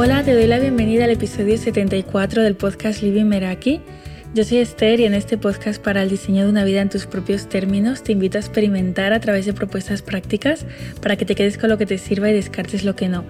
Hola, te doy la bienvenida al episodio 74 del podcast Living Meraki. Yo soy Esther y en este podcast para el diseño de una vida en tus propios términos te invito a experimentar a través de propuestas prácticas para que te quedes con lo que te sirva y descartes lo que no.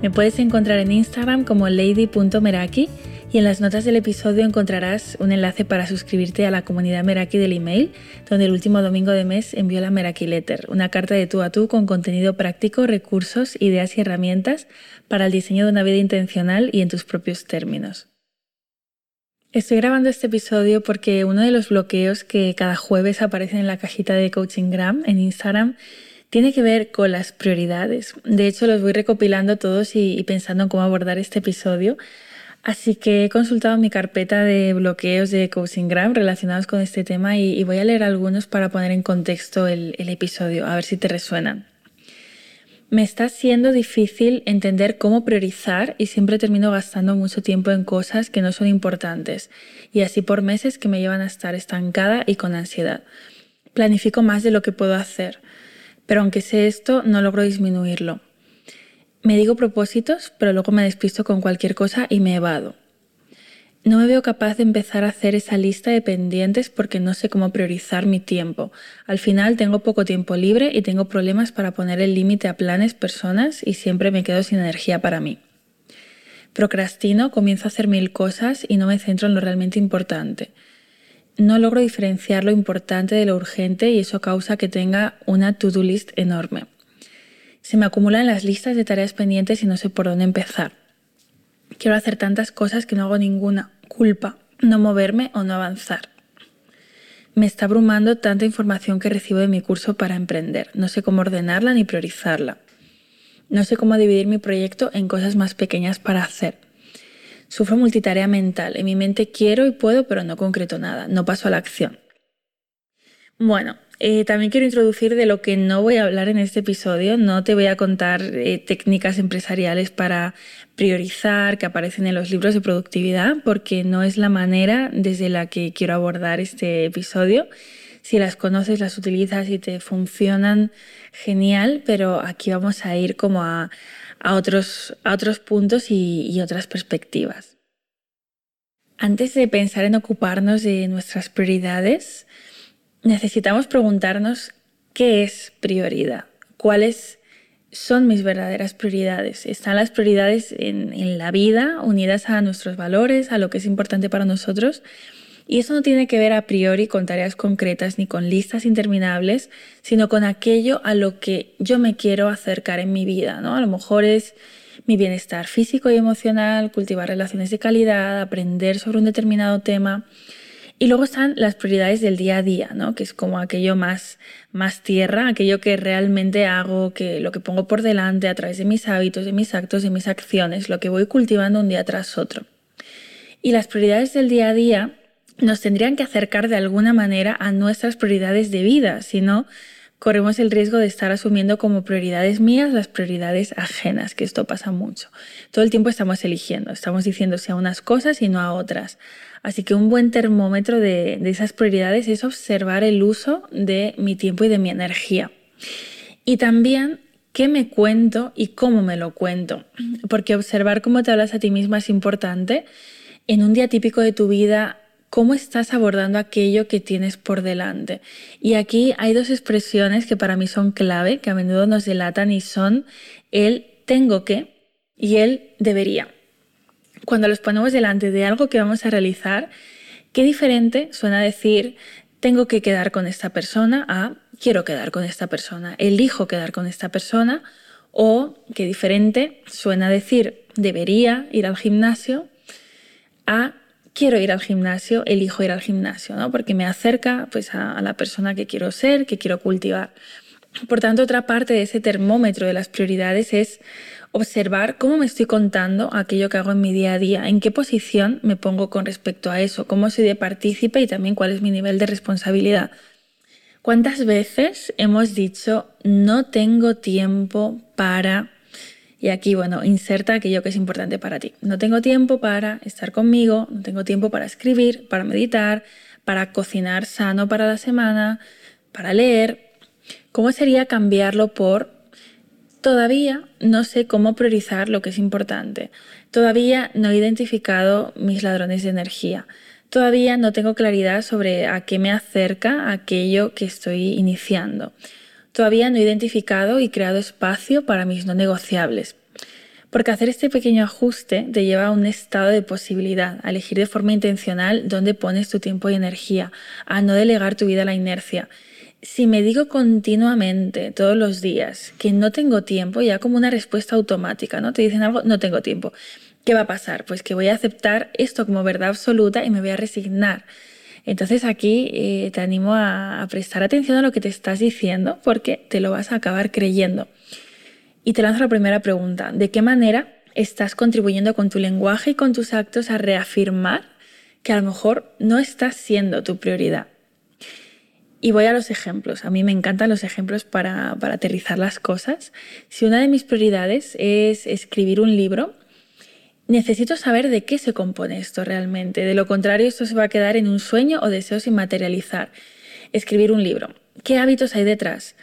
Me puedes encontrar en Instagram como lady.meraki y en las notas del episodio encontrarás un enlace para suscribirte a la comunidad Meraki del email, donde el último domingo de mes envío la Meraki Letter, una carta de tú a tú con contenido práctico, recursos, ideas y herramientas para el diseño de una vida intencional y en tus propios términos. Estoy grabando este episodio porque uno de los bloqueos que cada jueves aparecen en la cajita de Coaching Gram en Instagram tiene que ver con las prioridades. De hecho, los voy recopilando todos y, pensando en cómo abordar este episodio Así que he consultado mi carpeta de bloqueos de Gram relacionados con este tema y, voy a leer algunos para poner en contexto el, el episodio, a ver si te resuenan. Me está siendo difícil entender cómo priorizar y siempre termino gastando mucho tiempo en cosas que no son importantes y así por meses que me llevan a estar estancada y con ansiedad. Planifico más de lo que puedo hacer, pero aunque sé esto, no logro disminuirlo. Me digo propósitos, pero luego me despisto con cualquier cosa y me evado. No me veo capaz de empezar a hacer esa lista de pendientes porque no sé cómo priorizar mi tiempo. Al final tengo poco tiempo libre y tengo problemas para poner el límite a planes, personas y siempre me quedo sin energía para mí. Procrastino, comienzo a hacer mil cosas y no me centro en lo realmente importante. No logro diferenciar lo importante de lo urgente y eso causa que tenga una to-do list enorme. Se me acumulan las listas de tareas pendientes y no sé por dónde empezar. Quiero hacer tantas cosas que no hago ninguna. Culpa, no moverme o no avanzar. Me está abrumando tanta información que recibo de mi curso para emprender. No sé cómo ordenarla ni priorizarla. No sé cómo dividir mi proyecto en cosas más pequeñas para hacer. Sufro multitarea mental. En mi mente quiero y puedo, pero no concreto nada. No paso a la acción. Bueno, eh, también quiero introducir de lo que no voy a hablar en este episodio. No te voy a contar eh, técnicas empresariales para priorizar que aparecen en los libros de productividad, porque no es la manera desde la que quiero abordar este episodio. Si las conoces, las utilizas y te funcionan, genial, pero aquí vamos a ir como a, otros, a otros puntos y, y otras perspectivas. Antes de pensar en ocuparnos de nuestras prioridades, necesitamos preguntarnos qué es prioridad, cuáles son mis verdaderas prioridades. Están las prioridades en, la vida unidas a nuestros valores, a lo que es importante para nosotros. Y eso no tiene que ver a priori con tareas concretas ni con listas interminables, sino con aquello a lo que yo me quiero acercar en mi vida. ¿no? A lo mejor es mi bienestar físico y emocional, cultivar relaciones de calidad, aprender sobre un determinado tema. Y luego están las prioridades del día a día, ¿no? que es como aquello más, más tierra, aquello que realmente hago, que lo que pongo por delante a través de mis hábitos, de mis actos, de mis acciones, lo que voy cultivando un día tras otro. Y las prioridades del día a día nos tendrían que acercar de alguna manera a nuestras prioridades de vida, si no, corremos el riesgo de estar asumiendo como prioridades mías las prioridades ajenas, que esto pasa mucho. Todo el tiempo estamos eligiendo, estamos diciendo sí a unas cosas y no a otras. Así que un buen termómetro de, esas prioridades es observar el uso de mi tiempo y de mi energía. Y también qué me cuento y cómo me lo cuento. Porque observar cómo te hablas a ti misma es importante. En un día típico de tu vida, cómo estás abordando aquello que tienes por delante. Y aquí hay dos expresiones que para mí son clave, que a menudo nos delatan y son el tengo que y el debería cuando los ponemos delante de algo que vamos a realizar, qué diferente suena decir tengo que quedar con esta persona a quiero quedar con esta persona, elijo quedar con esta persona o qué diferente suena decir debería ir al gimnasio a quiero ir al gimnasio, elijo ir al gimnasio, ¿no? Porque me acerca pues a, a la persona que quiero ser, que quiero cultivar. Por tanto, otra parte de ese termómetro de las prioridades es observar cómo me estoy contando aquello que hago en mi día a día, en qué posición me pongo con respecto a eso, cómo soy de partícipe y también cuál es mi nivel de responsabilidad. ¿Cuántas veces hemos dicho no tengo tiempo para... Y aquí, bueno, inserta aquello que es importante para ti. No tengo tiempo para estar conmigo, no tengo tiempo para escribir, para meditar, para cocinar sano para la semana, para leer. ¿Cómo sería cambiarlo por Todavía no sé cómo priorizar lo que es importante. Todavía no he identificado mis ladrones de energía. Todavía no tengo claridad sobre a qué me acerca aquello que estoy iniciando. Todavía no he identificado y creado espacio para mis no negociables. Porque hacer este pequeño ajuste te lleva a un estado de posibilidad, a elegir de forma intencional dónde pones tu tiempo y energía, a no delegar tu vida a la inercia si me digo continuamente, todos los días, que no tengo tiempo, ya como una respuesta automática, ¿no? Te dicen algo, no tengo tiempo. ¿Qué va a pasar? Pues que voy a aceptar esto como verdad absoluta y me voy a resignar. Entonces aquí eh, te animo a, prestar atención a lo que te estás diciendo porque te lo vas a acabar creyendo. Y te lanzo la primera pregunta. ¿De qué manera estás contribuyendo con tu lenguaje y con tus actos a reafirmar que a lo mejor no estás siendo tu prioridad? Y voy a los ejemplos. A mí me encantan los ejemplos para, aterrizar las cosas. Si una de mis prioridades es escribir un libro, necesito saber de qué se compone esto realmente. De lo contrario, esto se va a quedar en un sueño o deseo sin materializar. Escribir un libro. ¿Qué hábitos hay detrás?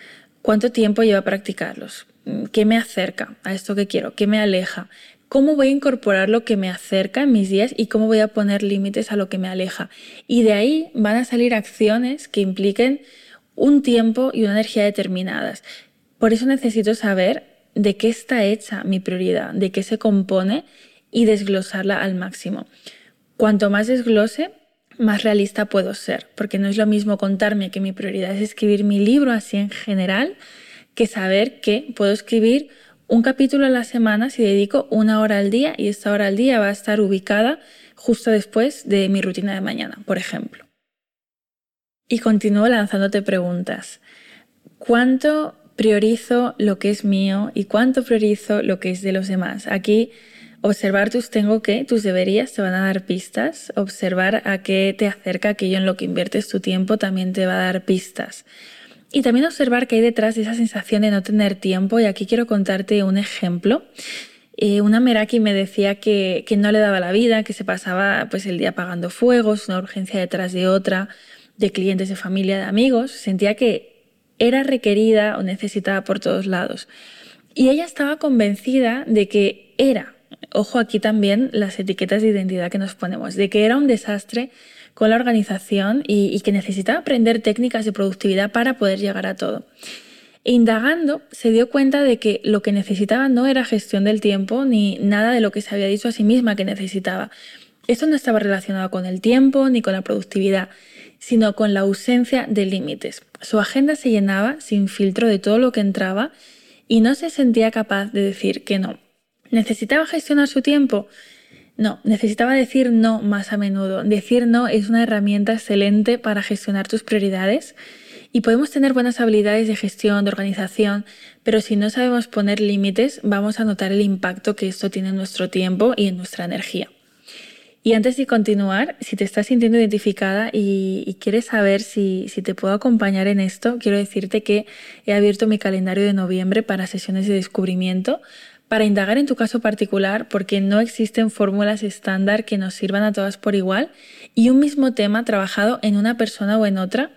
¿Cuánto tiempo lleva practicarlos? ¿Qué me acerca a esto que quiero? ¿Qué me aleja? Cómo voy a incorporar lo que me acerca en mis días y cómo voy a poner límites a lo que me aleja. Y de ahí van a salir acciones que impliquen un tiempo y una energía determinadas. Por eso necesito saber de qué está hecha mi prioridad, de qué se compone y desglosarla al máximo. Cuanto más desglose, más realista puedo ser, porque no es lo mismo contarme que mi prioridad es escribir mi libro así en general, que saber que puedo escribir un capítulo a la semana si dedico una hora al día y esta hora al día va a estar ubicada justo después de mi rutina de mañana, por ejemplo. Y continúo lanzándote preguntas. ¿Cuánto priorizo lo que es mío y cuánto priorizo lo que es de los demás? Aquí observar tus tengo que, tus deberías te van a dar pistas. Observar a qué te acerca aquello en lo que inviertes tu tiempo también te va a dar pistas. Y también observar qué hay detrás de esa sensación de no tener tiempo. Y aquí quiero contarte un ejemplo. Eh, una Meraki me decía que, no le daba la vida, que se pasaba pues, el día apagando fuegos, una urgencia detrás de otra, de clientes, de familia, de amigos. Sentía que era requerida o necesitada por todos lados. Y ella estaba convencida de que era, ojo aquí también las etiquetas de identidad que nos ponemos, de que era un desastre con la organización y, que necesitaba aprender técnicas de productividad para poder llegar a todo. Indagando, se dio cuenta de que lo que necesitaba no era gestión del tiempo ni nada de lo que se había dicho a sí misma que necesitaba. Esto no estaba relacionado con el tiempo ni con la productividad, sino con la ausencia de límites. Su agenda se llenaba sin filtro de todo lo que entraba y no se sentía capaz de decir que no. ¿Necesitaba gestionar su tiempo? No, necesitaba decir no más a menudo. Decir no es una herramienta excelente para gestionar tus prioridades y podemos tener buenas habilidades de gestión, de organización, pero si no sabemos poner límites, vamos a notar el impacto que esto tiene en nuestro tiempo y en nuestra energía. Y antes de continuar, si te estás sintiendo identificada y, quieres saber si, si, te puedo acompañar en esto, quiero decirte que he abierto mi calendario de noviembre para sesiones de descubrimiento para indagar en tu caso particular porque no existen fórmulas estándar que nos sirvan a todas por igual y un mismo tema trabajado en una persona o en otra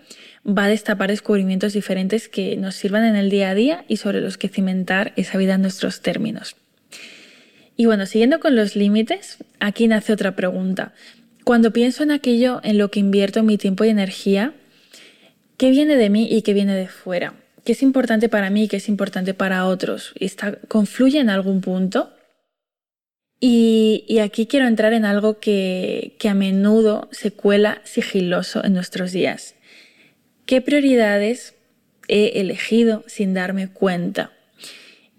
va a destapar descubrimientos diferentes que nos sirvan en el día a día y sobre los que cimentar esa vida en nuestros términos. Y bueno, siguiendo con los límites, aquí nace otra pregunta. Cuando pienso en aquello en lo que invierto mi tiempo y energía, ¿qué viene de mí y qué viene de fuera? Qué es importante para mí, qué es importante para otros. Está, ¿Confluye en algún punto? Y, aquí quiero entrar en algo que, a menudo se cuela sigiloso en nuestros días. ¿Qué prioridades he elegido sin darme cuenta?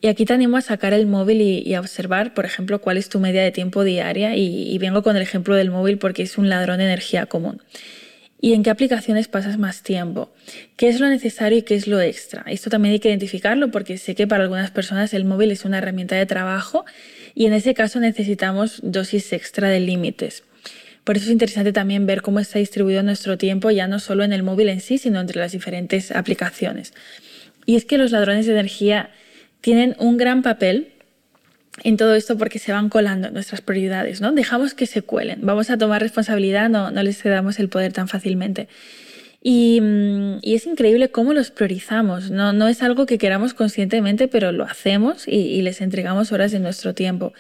Y aquí te animo a sacar el móvil y, a observar, por ejemplo, cuál es tu media de tiempo diaria. Y, vengo con el ejemplo del móvil porque es un ladrón de energía común y en qué aplicaciones pasas más tiempo, qué es lo necesario y qué es lo extra. Esto también hay que identificarlo porque sé que para algunas personas el móvil es una herramienta de trabajo y en ese caso necesitamos dosis extra de límites. Por eso es interesante también ver cómo está distribuido nuestro tiempo, ya no solo en el móvil en sí, sino entre las diferentes aplicaciones. Y es que los ladrones de energía tienen un gran papel en todo esto porque se van colando nuestras prioridades, ¿no? Dejamos que se cuelen, vamos a tomar responsabilidad, no, no les cedamos el poder tan fácilmente. Mm, y, es increíble cómo los priorizamos. No, no, es algo que queramos conscientemente, pero lo hacemos y, y les entregamos horas de nuestro tiempo.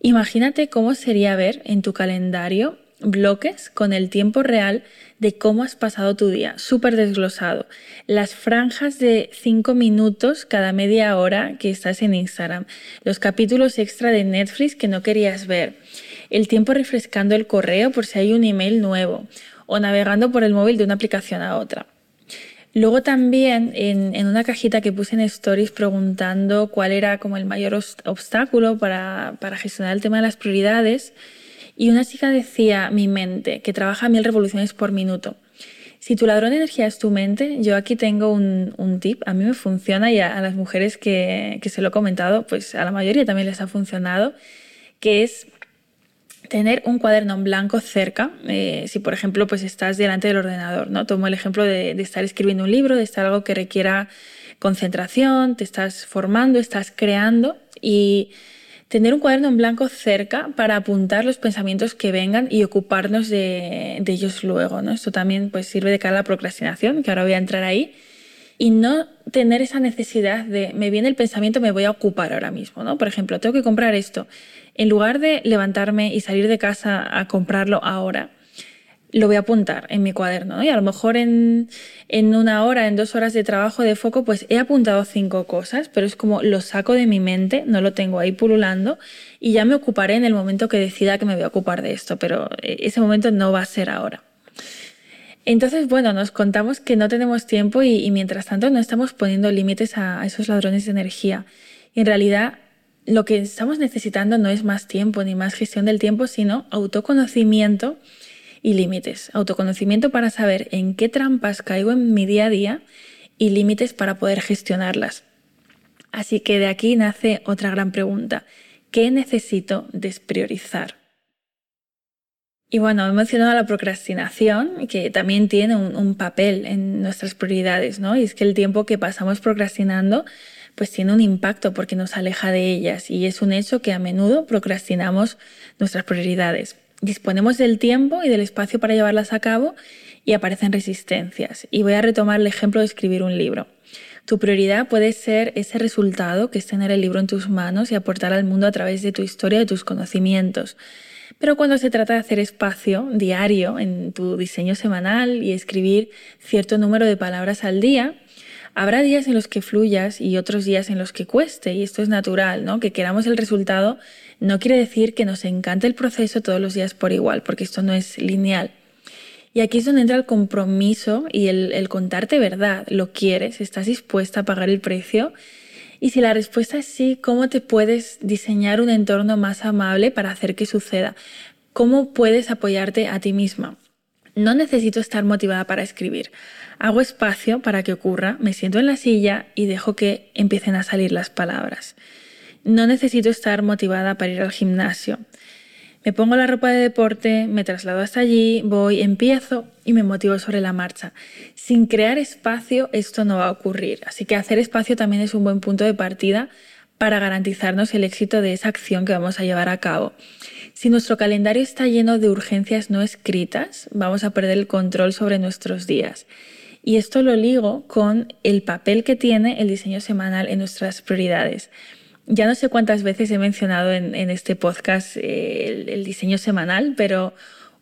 Imagínate cómo sería ver en tu calendario bloques con el tiempo real de cómo has pasado tu día, súper desglosado. Las franjas de 5 minutos cada media hora que estás en Instagram, los capítulos extra de Netflix que no querías ver, el tiempo refrescando el correo por si hay un email nuevo o navegando por el móvil de una aplicación a otra. Luego también en, una cajita que puse en Stories preguntando cuál era como el mayor obstáculo para, para, gestionar el tema de las prioridades y una chica decía mi mente que trabaja mil revoluciones por minuto. Si tu ladrón de energía es tu mente, yo aquí tengo un, tip, a mí me funciona y a, las mujeres que, se lo he comentado, pues a la mayoría también les ha funcionado, que es tener un cuaderno en blanco cerca, eh, si por ejemplo pues estás delante del ordenador, ¿no? Tomo el ejemplo de, estar escribiendo un libro, de estar algo que requiera concentración, te estás formando, estás creando y tener un cuaderno en blanco cerca para apuntar los pensamientos que vengan y ocuparnos de, ellos luego, ¿no? Esto también pues sirve de cara a la procrastinación, que ahora voy a entrar ahí, y no tener esa necesidad de me viene el pensamiento, me voy a ocupar ahora mismo, ¿no? Por ejemplo, tengo que comprar esto en lugar de levantarme y salir de casa a comprarlo ahora, lo voy a apuntar en mi cuaderno. Y a lo mejor en, una hora, en dos horas de trabajo de foco, pues he apuntado cinco cosas, pero es como lo saco de mi mente, no lo tengo ahí pululando y ya me ocuparé en el momento que decida que me voy a ocupar de esto, pero eh, ese momento no va a ser ahora. Entonces, bueno, nos contamos que no tenemos tiempo y, mientras tanto no estamos poniendo límites a, a esos ladrones de energía. Y en realidad lo que estamos necesitando no es más tiempo ni más gestión del tiempo, sino autoconocimiento y límites. Autoconocimiento para saber en qué trampas caigo en mi día a día y límites para poder gestionarlas. Así que de aquí nace otra gran pregunta. ¿Qué necesito despriorizar? Y bueno, he mencionado la procrastinación, que también tiene un, papel en nuestras prioridades, ¿no? Y es que el tiempo que pasamos procrastinando pues tiene un impacto porque nos aleja de ellas y es un hecho que a menudo procrastinamos nuestras prioridades. Disponemos del tiempo y del espacio para llevarlas a cabo y aparecen resistencias. Y voy a retomar el ejemplo de escribir un libro. Tu prioridad puede ser ese resultado que es tener el libro en tus manos y aportar al mundo a través de tu historia y tus conocimientos. Pero cuando se trata de hacer espacio diario en tu diseño semanal y escribir cierto número de palabras al día, Habrá días en los que fluyas y otros días en los que cueste, y esto es natural, ¿no? Que queramos el resultado no quiere decir que nos encante el proceso todos los días por igual, porque esto no es lineal. Y aquí es donde entra el compromiso y el, el contarte verdad. ¿Lo quieres? ¿Estás dispuesta a pagar el precio? Y si la respuesta es sí, ¿cómo te puedes diseñar un entorno más amable para hacer que suceda? ¿Cómo puedes apoyarte a ti misma? No necesito estar motivada para escribir. Hago espacio para que ocurra, me siento en la silla y dejo que empiecen a salir las palabras. No necesito estar motivada para ir al gimnasio. Me pongo la ropa de deporte, me traslado hasta allí, voy, empiezo y me motivo sobre la marcha. Sin crear espacio esto no va a ocurrir, así que hacer espacio también es un buen punto de partida para garantizarnos el éxito de esa acción que vamos a llevar a cabo. Si nuestro calendario está lleno de urgencias no escritas, vamos a perder el control sobre nuestros días. Y esto lo ligo con el papel que tiene el diseño semanal en nuestras prioridades. Ya no sé cuántas veces he mencionado en, este podcast eh, el, diseño semanal, pero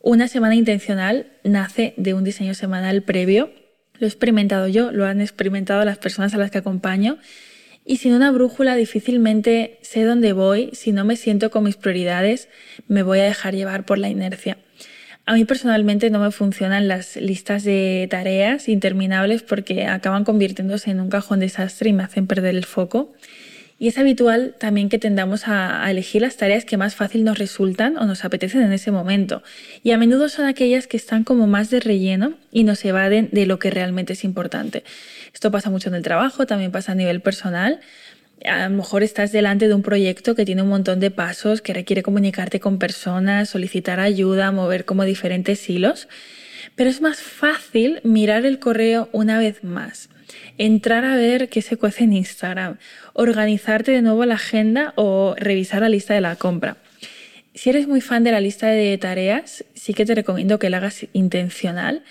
una semana intencional nace de un diseño semanal previo. Lo he experimentado yo, lo han experimentado las personas a las que acompaño. Y sin una brújula difícilmente sé dónde voy, si no me siento con mis prioridades, me voy a dejar llevar por la inercia. A mí personalmente no me funcionan las listas de tareas interminables porque acaban convirtiéndose en un cajón desastre y me hacen perder el foco. Y es habitual también que tendamos a, elegir las tareas que más fácil nos resultan o nos apetecen en ese momento. Y a menudo son aquellas que están como más de relleno y nos evaden de lo que realmente es importante. Esto pasa mucho en el trabajo, también pasa a nivel personal a lo mejor estás delante de un proyecto que tiene un montón de pasos, que requiere comunicarte con personas, solicitar ayuda, mover como diferentes hilos, pero es más fácil mirar el correo una vez más, entrar a ver qué se cuece en Instagram, organizarte de nuevo la agenda o revisar la lista de la compra. Si eres muy fan de la lista de tareas, sí que te recomiendo que la hagas intencional,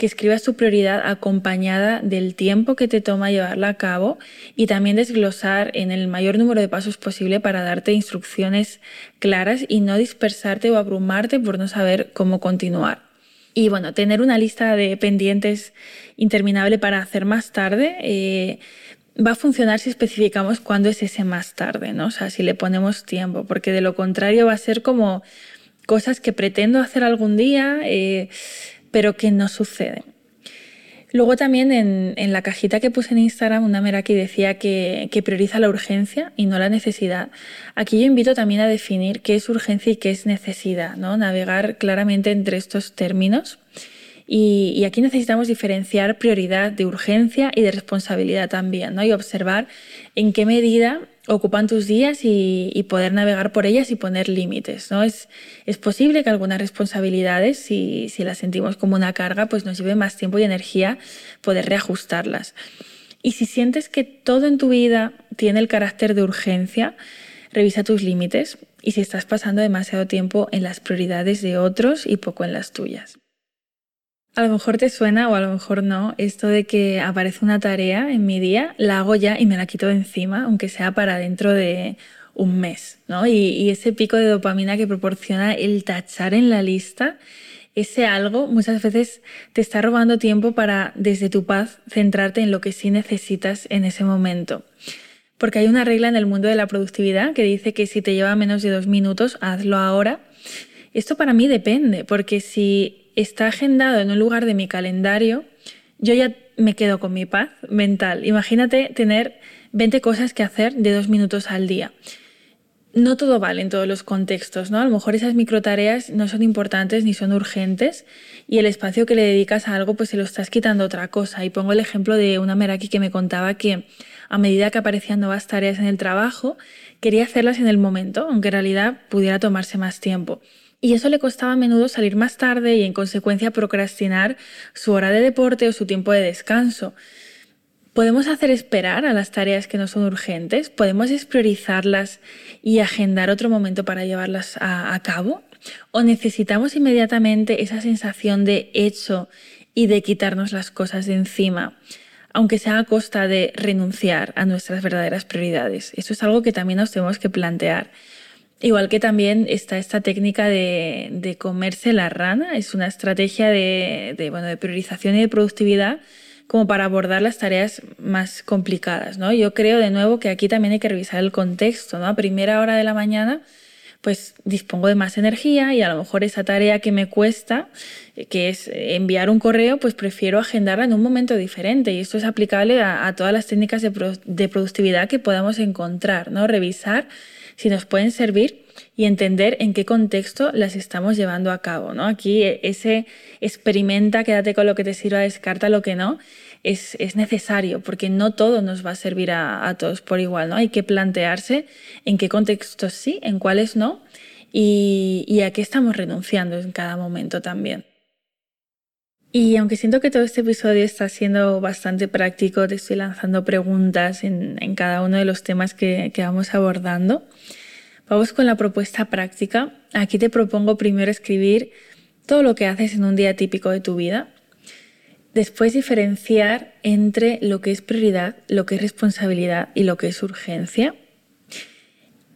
que escribas tu prioridad acompañada del tiempo que te toma llevarla a cabo y también desglosar en el mayor número de pasos posible para darte instrucciones claras y no dispersarte o abrumarte por no saber cómo continuar. Y bueno, tener una lista de pendientes interminable para hacer más tarde eh, va a funcionar si especificamos cuándo es ese más tarde, ¿no? O sea, si le ponemos tiempo, porque de lo contrario va a ser como cosas que pretendo hacer algún día, eh, pero que no suceden. Luego también en, la cajita que puse en Instagram, una Meraki decía que, que, prioriza la urgencia y no la necesidad. Aquí yo invito también a definir qué es urgencia y qué es necesidad, ¿no? Navegar claramente entre estos términos. Y, y, aquí necesitamos diferenciar prioridad de urgencia y de responsabilidad también, ¿no? Y observar en qué medida ocupan tus días y, poder navegar por ellas y poner límites. ¿no? Es, es posible que algunas responsabilidades, si, si, las sentimos como una carga, pues nos lleve más tiempo y energía poder reajustarlas. Y si sientes que todo en tu vida tiene el carácter de urgencia, revisa tus límites y si estás pasando demasiado tiempo en las prioridades de otros y poco en las tuyas. A lo mejor te suena o a lo mejor no esto de que aparece una tarea en mi día, la hago ya y me la quito de encima, aunque sea para dentro de un mes, ¿no? Y, ese pico de dopamina que proporciona el tachar en la lista, ese algo muchas veces te está robando tiempo para desde tu paz centrarte en lo que sí necesitas en ese momento. Porque hay una regla en el mundo de la productividad que dice que si te lleva menos de dos minutos, hazlo ahora. Esto para mí depende, porque si está agendado en un lugar de mi calendario, yo ya me quedo con mi paz mental. Imagínate tener 20 cosas que hacer de dos minutos al día. No todo vale en todos los contextos, ¿no? A lo mejor esas microtareas no son importantes ni son urgentes y el espacio que le dedicas a algo pues se lo estás quitando a otra cosa. Y pongo el ejemplo de una Meraki que me contaba que a medida que aparecían nuevas tareas en el trabajo, quería hacerlas en el momento, aunque en realidad pudiera tomarse más tiempo y eso le costaba a menudo salir más tarde y en consecuencia procrastinar su hora de deporte o su tiempo de descanso. ¿Podemos hacer esperar a las tareas que no son urgentes? ¿Podemos despriorizarlas y agendar otro momento para llevarlas a, cabo? ¿O necesitamos inmediatamente esa sensación de hecho y de quitarnos las cosas de encima? aunque sea a costa de renunciar a nuestras verdaderas prioridades. Eso es algo que también nos tenemos que plantear. Igual que también está esta técnica de, comerse la rana, es una estrategia de, de priorización y de productividad como para abordar las tareas más complicadas. ¿no? Yo creo de nuevo que aquí también hay que revisar el contexto. ¿no? A primera hora de la mañana pues dispongo de más energía y a lo mejor esa tarea que me cuesta, eh, que es enviar un correo, pues prefiero agendarla en un momento diferente y esto es aplicable a, todas las técnicas de, de productividad que podamos encontrar, ¿no? Revisar si nos pueden servir y entender en qué contexto las estamos llevando a cabo. ¿no? Aquí e, ese experimenta, quédate con lo que te sirva, descarta lo que no, es, necesario porque no todo nos va a servir a, todos por igual. ¿no? Hay que plantearse en qué contextos sí, en cuáles no y a qué estamos renunciando en cada momento también. Y aunque siento que todo este episodio está siendo bastante práctico, te estoy lanzando preguntas en, cada uno de los temas que, que vamos abordando. Vamos con la propuesta práctica. Aquí te propongo primero escribir todo lo que haces en un día típico de tu vida. Después diferenciar entre lo que es prioridad, lo que es responsabilidad y lo que es urgencia.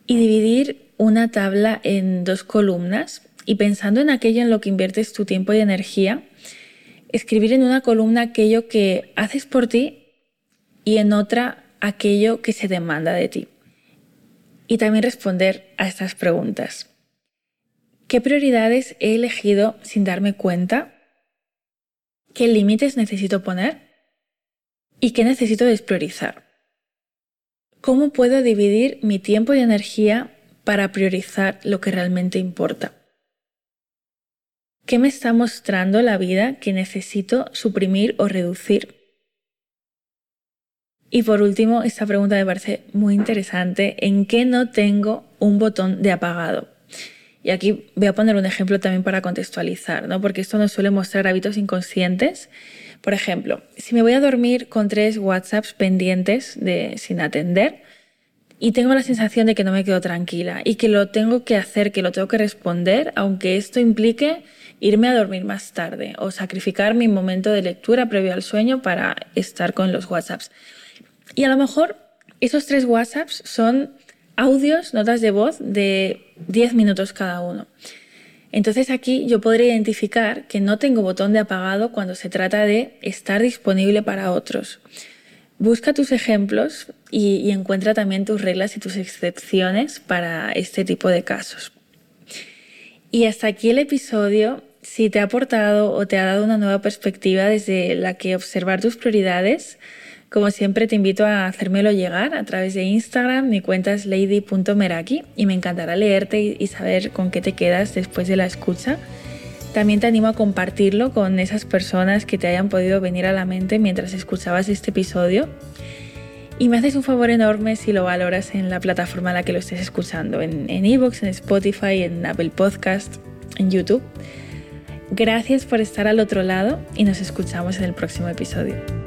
Y dividir una tabla en dos columnas y pensando en aquello en lo que inviertes tu tiempo y energía, escribir en una columna aquello que haces por ti y en otra aquello que se demanda de ti y también responder a estas preguntas. ¿Qué prioridades he elegido sin darme cuenta? ¿Qué límites necesito poner? ¿Y qué necesito despriorizar? ¿Cómo puedo dividir mi tiempo y energía para priorizar lo que realmente importa? ¿Qué me está mostrando la vida que necesito suprimir o reducir? Y por último, esta pregunta me parece muy interesante. ¿En qué no tengo un botón de apagado? Y aquí voy a poner un ejemplo también para contextualizar, ¿no? Porque esto nos suele mostrar hábitos inconscientes. Por ejemplo, si me voy a dormir con tres WhatsApps pendientes de, sin atender, y tengo la sensación de que no me quedo tranquila y que lo tengo que hacer, que lo tengo que responder, aunque esto implique irme a dormir más tarde o sacrificar mi momento de lectura previo al sueño para estar con los WhatsApps. Y a lo mejor esos tres WhatsApps son audios, notas de voz de 10 minutos cada uno. Entonces aquí yo podría identificar que no tengo botón de apagado cuando se trata de estar disponible para otros. Busca tus ejemplos y, encuentra también tus reglas y tus excepciones para este tipo de casos. Y hasta aquí el episodio. Si te ha aportado o te ha dado una nueva perspectiva desde la que observar tus prioridades, como siempre te invito a hacérmelo llegar a través de Instagram, mi cuenta es lady.meraki y me encantará leerte y saber con qué te quedas después de la escucha. También te animo a compartirlo con esas personas que te hayan podido venir a la mente mientras escuchabas este episodio. Y me haces un favor enorme si lo valoras en la plataforma en la que lo estés escuchando, en Evox, en, en Spotify, en Apple Podcast, en YouTube. Gracias por estar al otro lado y nos escuchamos en el próximo episodio.